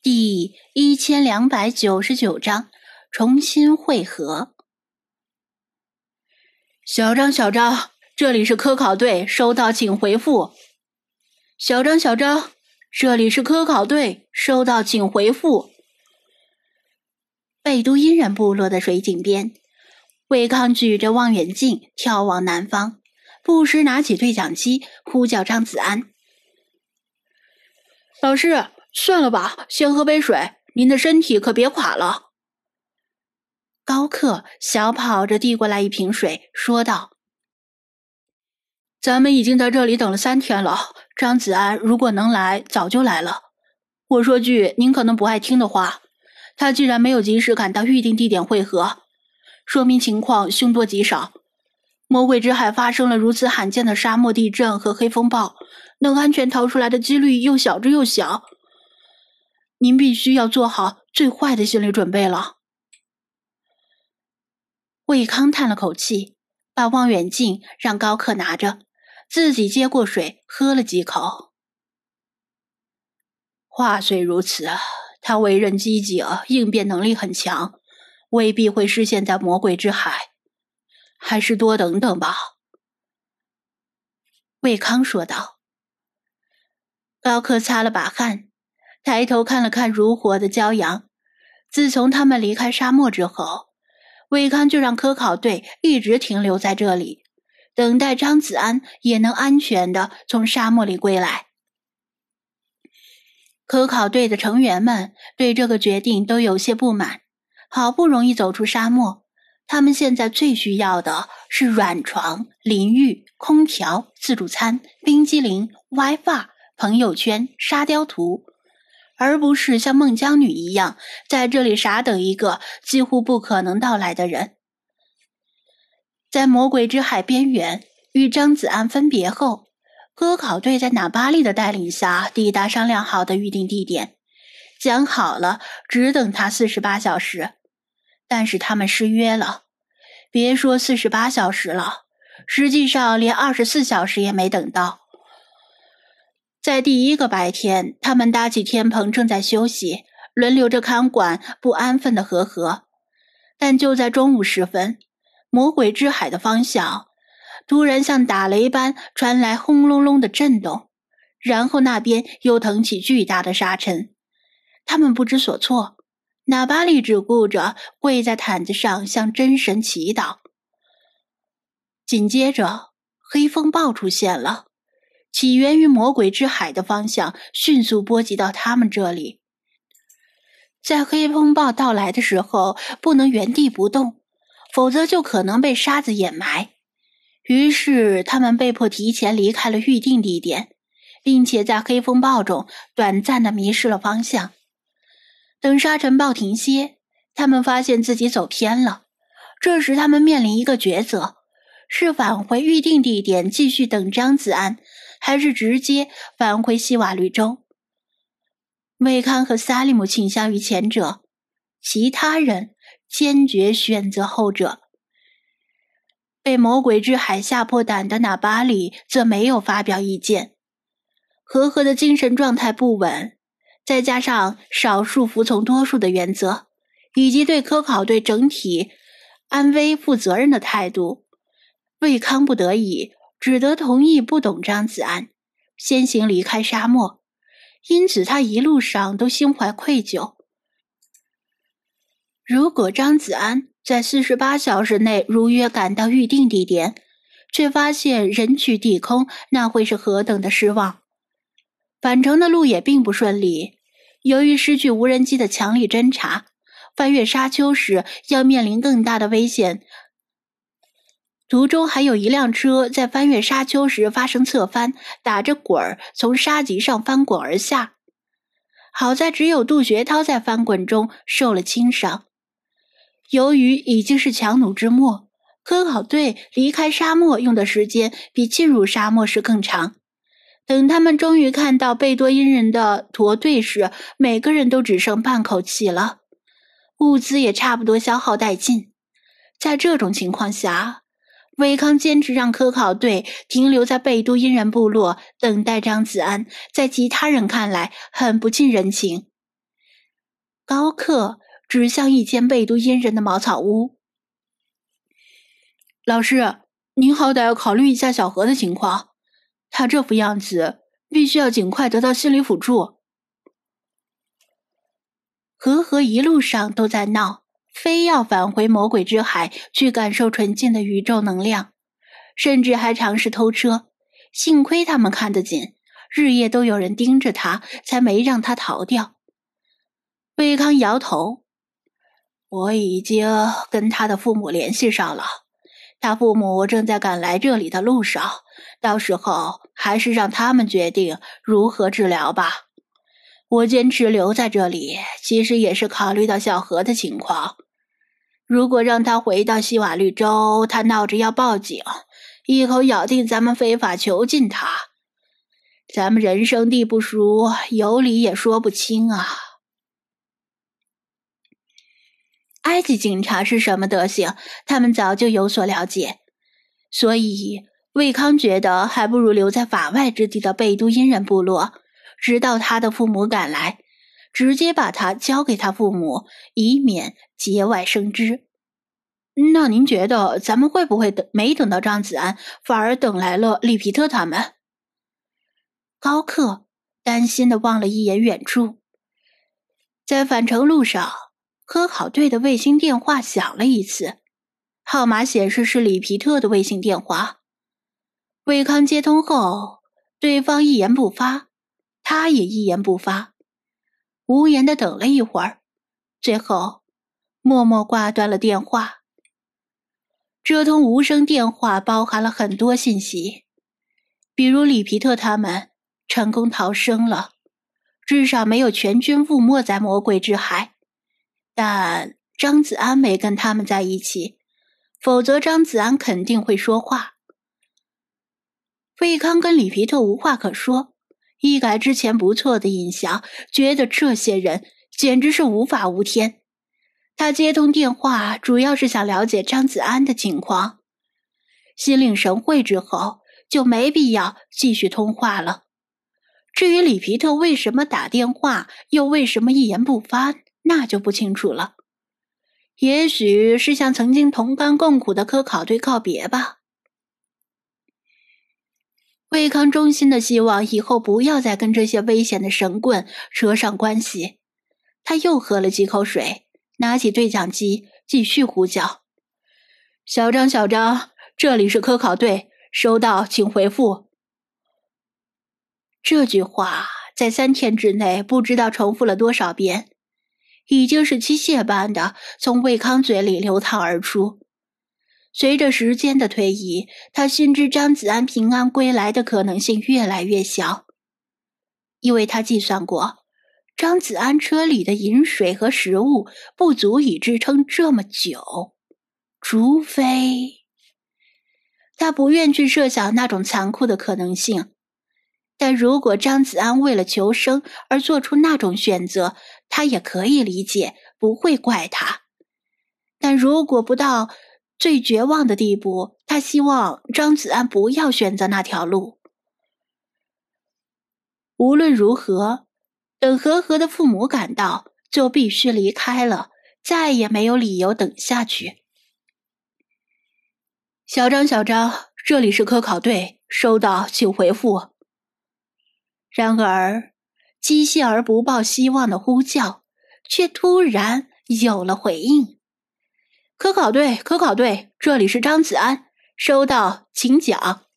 第一千两百九十九章重新汇合。小张，小张，这里是科考队，收到，请回复。小张，小张，这里是科考队，收到，请回复。贝都因人部落的水井边，魏康举着望远镜眺望南方，不时拿起对讲机呼叫张子安：“老师。”算了吧，先喝杯水。您的身体可别垮了。高克小跑着递过来一瓶水，说道：“咱们已经在这里等了三天了。张子安如果能来，早就来了。我说句您可能不爱听的话，他既然没有及时赶到预定地点汇合，说明情况凶多吉少。魔鬼之海发生了如此罕见的沙漠地震和黑风暴，能安全逃出来的几率又小之又小。”您必须要做好最坏的心理准备了。魏康叹了口气，把望远镜让高克拿着，自己接过水喝了几口。话虽如此，他为人积极，应变能力很强，未必会失陷在魔鬼之海，还是多等等吧。魏康说道。高克擦了把汗。抬头看了看如火的骄阳，自从他们离开沙漠之后，魏康就让科考队一直停留在这里，等待张子安也能安全的从沙漠里归来。科考队的成员们对这个决定都有些不满，好不容易走出沙漠，他们现在最需要的是软床、淋浴、空调、自助餐、冰激凌、WiFi、朋友圈、沙雕图。而不是像孟姜女一样在这里傻等一个几乎不可能到来的人。在魔鬼之海边缘与张子安分别后，科考队在纳巴利的带领下抵达商量好的预定地点，讲好了只等他四十八小时。但是他们失约了，别说四十八小时了，实际上连二十四小时也没等到。在第一个白天，他们搭起天棚，正在休息，轮流着看管不安分的和和。但就在中午时分，魔鬼之海的方向突然像打雷般传来轰隆隆的震动，然后那边又腾起巨大的沙尘。他们不知所措，纳巴利只顾着跪在毯子上向真神祈祷。紧接着，黑风暴出现了。起源于魔鬼之海的方向迅速波及到他们这里。在黑风暴到来的时候，不能原地不动，否则就可能被沙子掩埋。于是，他们被迫提前离开了预定地点，并且在黑风暴中短暂的迷失了方向。等沙尘暴停歇，他们发现自己走偏了。这时，他们面临一个抉择：是返回预定地点继续等张子安。还是直接返回西瓦绿洲。魏康和萨利姆倾向于前者，其他人坚决选择后者。被魔鬼之海吓破胆的纳巴里则没有发表意见。和和的精神状态不稳，再加上少数服从多数的原则，以及对科考队整体安危负责任的态度，魏康不得已。只得同意不懂张子安，先行离开沙漠，因此他一路上都心怀愧疚。如果张子安在四十八小时内如约赶到预定地点，却发现人去地空，那会是何等的失望！返程的路也并不顺利，由于失去无人机的强力侦察，翻越沙丘时要面临更大的危险。途中还有一辆车在翻越沙丘时发生侧翻，打着滚儿从沙脊上翻滚而下。好在只有杜学涛在翻滚中受了轻伤。由于已经是强弩之末，科考队离开沙漠用的时间比进入沙漠时更长。等他们终于看到贝多因人的驼队时，每个人都只剩半口气了，物资也差不多消耗殆尽。在这种情况下，韦康坚持让科考队停留在贝都因人部落等待张子安，在其他人看来很不近人情。高克指向一间贝都因人的茅草屋。老师，您好歹要考虑一下小何的情况，他这副样子，必须要尽快得到心理辅助。和和一路上都在闹，非要返回魔鬼之海去感受纯净的宇宙能量，甚至还尝试偷车。幸亏他们看得紧，日夜都有人盯着他，才没让他逃掉。魏康摇头：“我已经跟他的父母联系上了，他父母正在赶来这里的路上，到时候还是让他们决定如何治疗吧。我坚持留在这里，其实也是考虑到小何的情况。如果让他回到西瓦绿洲，他闹着要报警。”一口咬定咱们非法囚禁他，咱们人生地不熟，有理也说不清啊。埃及警察是什么德行，他们早就有所了解，所以魏康觉得还不如留在法外之地的贝都因人部落，直到他的父母赶来，直接把他交给他父母，以免节外生枝。那您觉得咱们会不会等没等到张子安，反而等来了利皮特他们？高克担心的望了一眼远处，在返程路上，科考队的卫星电话响了一次，号码显示是里皮特的卫星电话。魏康接通后，对方一言不发，他也一言不发，无言的等了一会儿，最后默默挂断了电话。这通无声电话包含了很多信息，比如里皮特他们成功逃生了，至少没有全军覆没在魔鬼之海。但张子安没跟他们在一起，否则张子安肯定会说话。费康跟里皮特无话可说，一改之前不错的印象，觉得这些人简直是无法无天。他接通电话，主要是想了解张子安的情况。心领神会之后，就没必要继续通话了。至于里皮特为什么打电话，又为什么一言不发，那就不清楚了。也许是向曾经同甘共苦的科考队告别吧。魏康衷心的希望以后不要再跟这些危险的神棍扯上关系。他又喝了几口水。拿起对讲机，继续呼叫：“小张，小张，这里是科考队，收到，请回复。”这句话在三天之内不知道重复了多少遍，已经是机械般的从魏康嘴里流淌而出。随着时间的推移，他心知张子安平安归来的可能性越来越小，因为他计算过。张子安车里的饮水和食物不足以支撑这么久，除非他不愿去设想那种残酷的可能性。但如果张子安为了求生而做出那种选择，他也可以理解，不会怪他。但如果不到最绝望的地步，他希望张子安不要选择那条路。无论如何。等和和的父母赶到，就必须离开了，再也没有理由等下去。小张，小张，这里是科考队，收到，请回复。然而，机械而不抱希望的呼叫，却突然有了回应。科考队，科考队，这里是张子安，收到，请讲。